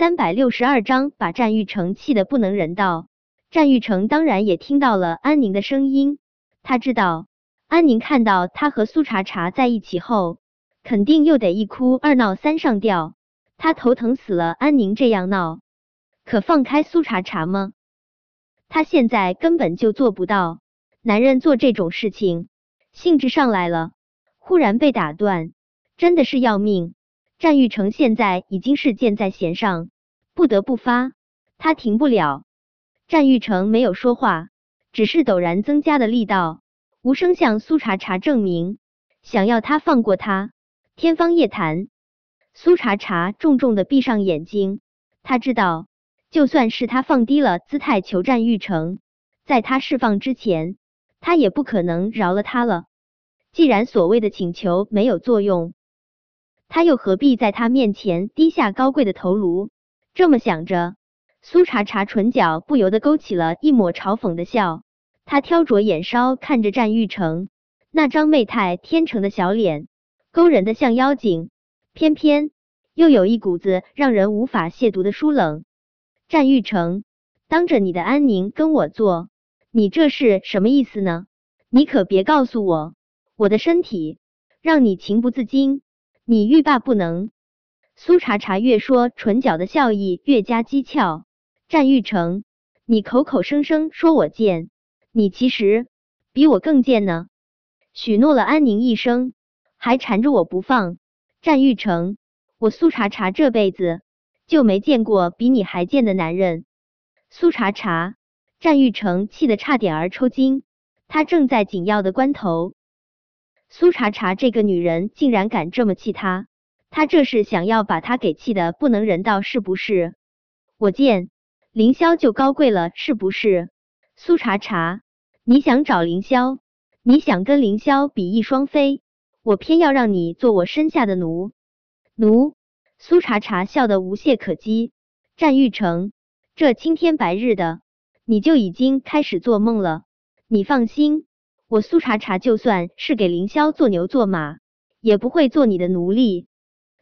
三百六十二章把战玉成气得不能人道。战玉成当然也听到了安宁的声音，他知道安宁看到他和苏茶茶在一起后，肯定又得一哭二闹三上吊。他头疼死了，安宁这样闹，可放开苏茶茶吗？他现在根本就做不到。男人做这种事情，兴致上来了，忽然被打断，真的是要命。战玉成现在已经是箭在弦上，不得不发，他停不了。战玉成没有说话，只是陡然增加的力道，无声向苏茶茶证明，想要他放过他。天方夜谭。苏茶茶重重的闭上眼睛，他知道，就算是他放低了姿态求战玉成，在他释放之前，他也不可能饶了他了。既然所谓的请求没有作用，他又何必在他面前低下高贵的头颅？这么想着。苏茶茶唇角不由得勾起了一抹嘲讽的笑，他挑着眼梢看着战玉成那张媚态天成的小脸，勾人的像妖精，偏偏又有一股子让人无法亵渎的疏冷。战玉成，当着你的安宁跟我做，你这是什么意思呢？你可别告诉我，我的身体让你情不自禁，你欲罢不能。苏茶茶越说，唇角的笑意越加讥诮。战玉成，你口口声声说我贱，你其实比我更贱呢。许诺了安宁一生，还缠着我不放。战玉成，我苏茶茶这辈子就没见过比你还贱的男人。苏茶茶，战玉成气得差点儿抽筋。他正在紧要的关头，苏茶茶这个女人竟然敢这么气他，他这是想要把他给气的不能人道是不是？我见。凌霄就高贵了，是不是？苏茶茶，你想找凌霄？你想跟凌霄比翼双飞？我偏要让你做我身下的奴奴！苏茶茶笑得无懈可击。战玉成，这青天白日的，你就已经开始做梦了。你放心，我苏茶茶就算是给凌霄做牛做马，也不会做你的奴隶。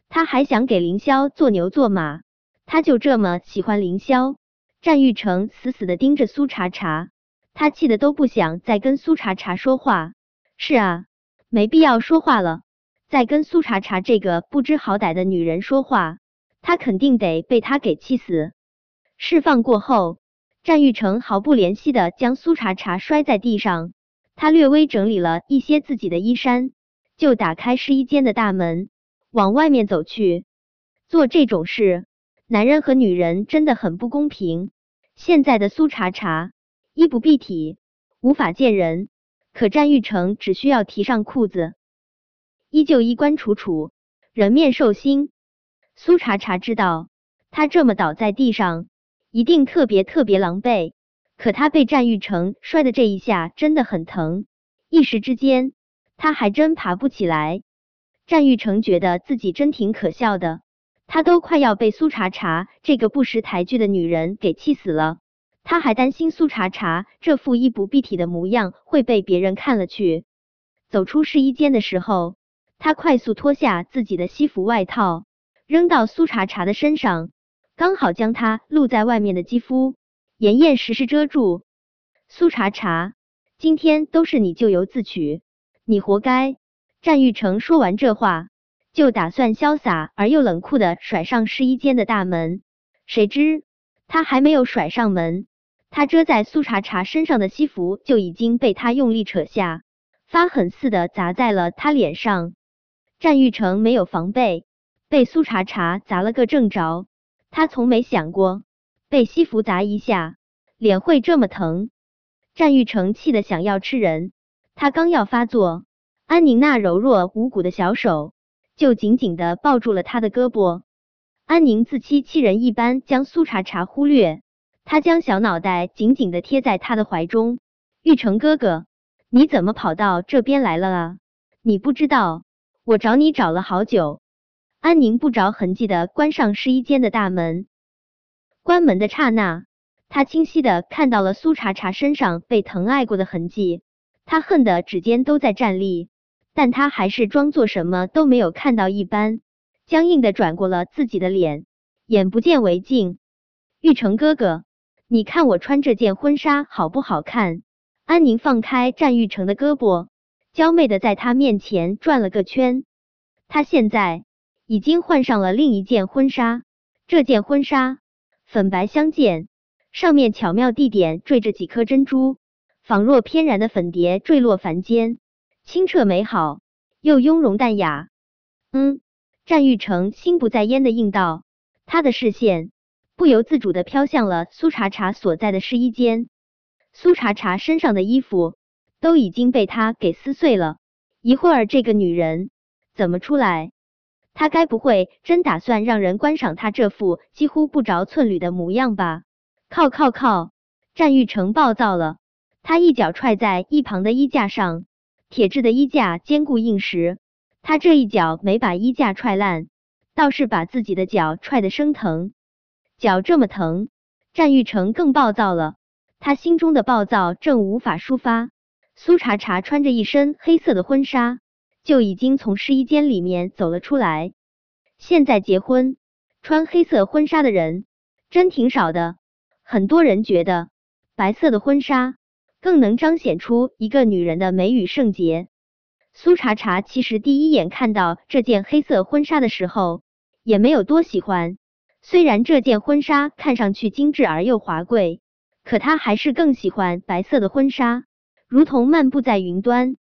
他还想给凌霄做牛做马，他就这么喜欢凌霄。战玉成死死的盯着苏茶茶，他气得都不想再跟苏茶茶说话。是啊，没必要说话了。再跟苏茶茶这个不知好歹的女人说话，他肯定得被她给气死。释放过后，战玉成毫不怜惜的将苏茶茶摔在地上，他略微整理了一些自己的衣衫，就打开试衣间的大门，往外面走去。做这种事。男人和女人真的很不公平。现在的苏茶茶衣不蔽体，无法见人，可战玉成只需要提上裤子，依旧衣冠楚楚，人面兽心。苏茶茶知道，他这么倒在地上，一定特别特别狼狈。可他被战玉成摔的这一下真的很疼，一时之间他还真爬不起来。战玉成觉得自己真挺可笑的。他都快要被苏茶茶这个不识抬举的女人给气死了，他还担心苏茶茶这副衣不蔽体的模样会被别人看了去。走出试衣间的时候，他快速脱下自己的西服外套，扔到苏茶茶的身上，刚好将她露在外面的肌肤严严实实遮住。苏茶茶，今天都是你咎由自取，你活该。战玉成说完这话。就打算潇洒而又冷酷的甩上试衣间的大门，谁知他还没有甩上门，他遮在苏茶茶身上的西服就已经被他用力扯下，发狠似的砸在了他脸上。战玉成没有防备，被苏茶茶砸了个正着。他从没想过被西服砸一下脸会这么疼。战玉成气得想要吃人，他刚要发作，安宁那柔弱无骨的小手。就紧紧的抱住了他的胳膊，安宁自欺欺人一般将苏茶茶忽略，他将小脑袋紧紧的贴在他的怀中。玉成哥哥，你怎么跑到这边来了啊？你不知道我找你找了好久。安宁不着痕迹的关上试衣间的大门，关门的刹那，他清晰的看到了苏茶茶身上被疼爱过的痕迹，他恨的指尖都在站立。但他还是装作什么都没有看到一般，僵硬的转过了自己的脸，眼不见为净。玉成哥哥，你看我穿这件婚纱好不好看？安宁放开战玉成的胳膊，娇媚的在他面前转了个圈。他现在已经换上了另一件婚纱，这件婚纱粉白相间，上面巧妙地点缀着几颗珍珠，仿若翩然的粉蝶坠落凡间，清澈美好又雍容淡雅。嗯，战玉成心不在焉的应道，他的视线不由自主的飘向了苏茶茶所在的试衣间。苏茶茶身上的衣服都已经被他给撕碎了，一会儿这个女人怎么出来？他该不会真打算让人观赏他这副几乎不着寸缕的模样吧？靠靠靠！战玉成暴躁了，他一脚踹在一旁的衣架上，铁质的衣架坚固硬实，他这一脚没把衣架踹烂，倒是把自己的脚踹得生疼。脚这么疼，战玉成更暴躁了。他心中的暴躁正无法抒发。苏茶茶穿着一身黑色的婚纱，就已经从试衣间里面走了出来。现在结婚穿黑色婚纱的人真挺少的，很多人觉得白色的婚纱更能彰显出一个女人的美与圣洁。苏茶茶其实第一眼看到这件黑色婚纱的时候，也没有多喜欢。虽然这件婚纱看上去精致而又华贵。可她还是更喜欢白色的婚纱，如同漫步在云端，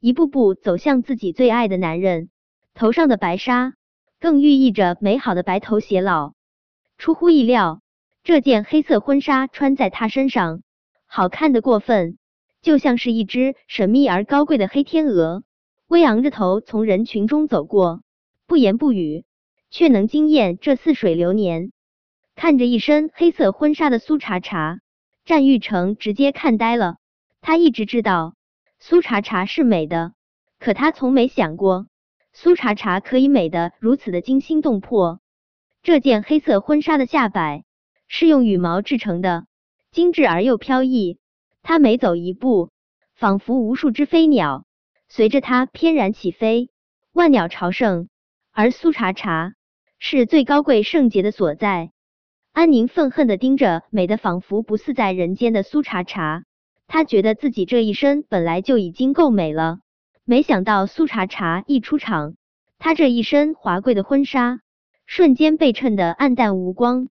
一步步走向自己最爱的男人。头上的白纱更寓意着美好的白头偕老。出乎意料，这件黑色婚纱穿在他身上，好看的过分，就像是一只神秘而高贵的黑天鹅，微昂着头从人群中走过，不言不语，却能惊艳这似水流年。看着一身黑色婚纱的苏茶茶，战玉成直接看呆了。他一直知道苏茶茶是美的，可他从没想过苏茶茶可以美的如此的惊心动魄。这件黑色婚纱的下摆是用羽毛制成的，精致而又飘逸。他每走一步，仿佛无数只飞鸟随着他翩然起飞，万鸟朝圣。而苏茶茶是最高贵圣洁的所在。安宁愤恨的盯着美的仿佛不似在人间的苏茶茶，他觉得自己这一身本来就已经够美了，没想到苏茶茶一出场，他这一身华贵的婚纱瞬间被衬得暗淡无光。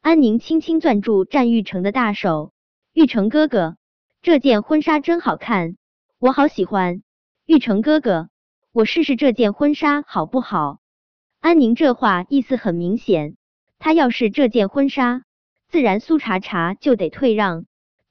安宁轻轻攥住战玉成的大手，玉成哥哥，这件婚纱真好看，我好喜欢。玉成哥哥，我试试这件婚纱好不好？安宁这话意思很明显。他要是这件婚纱，自然苏茶茶就得退让，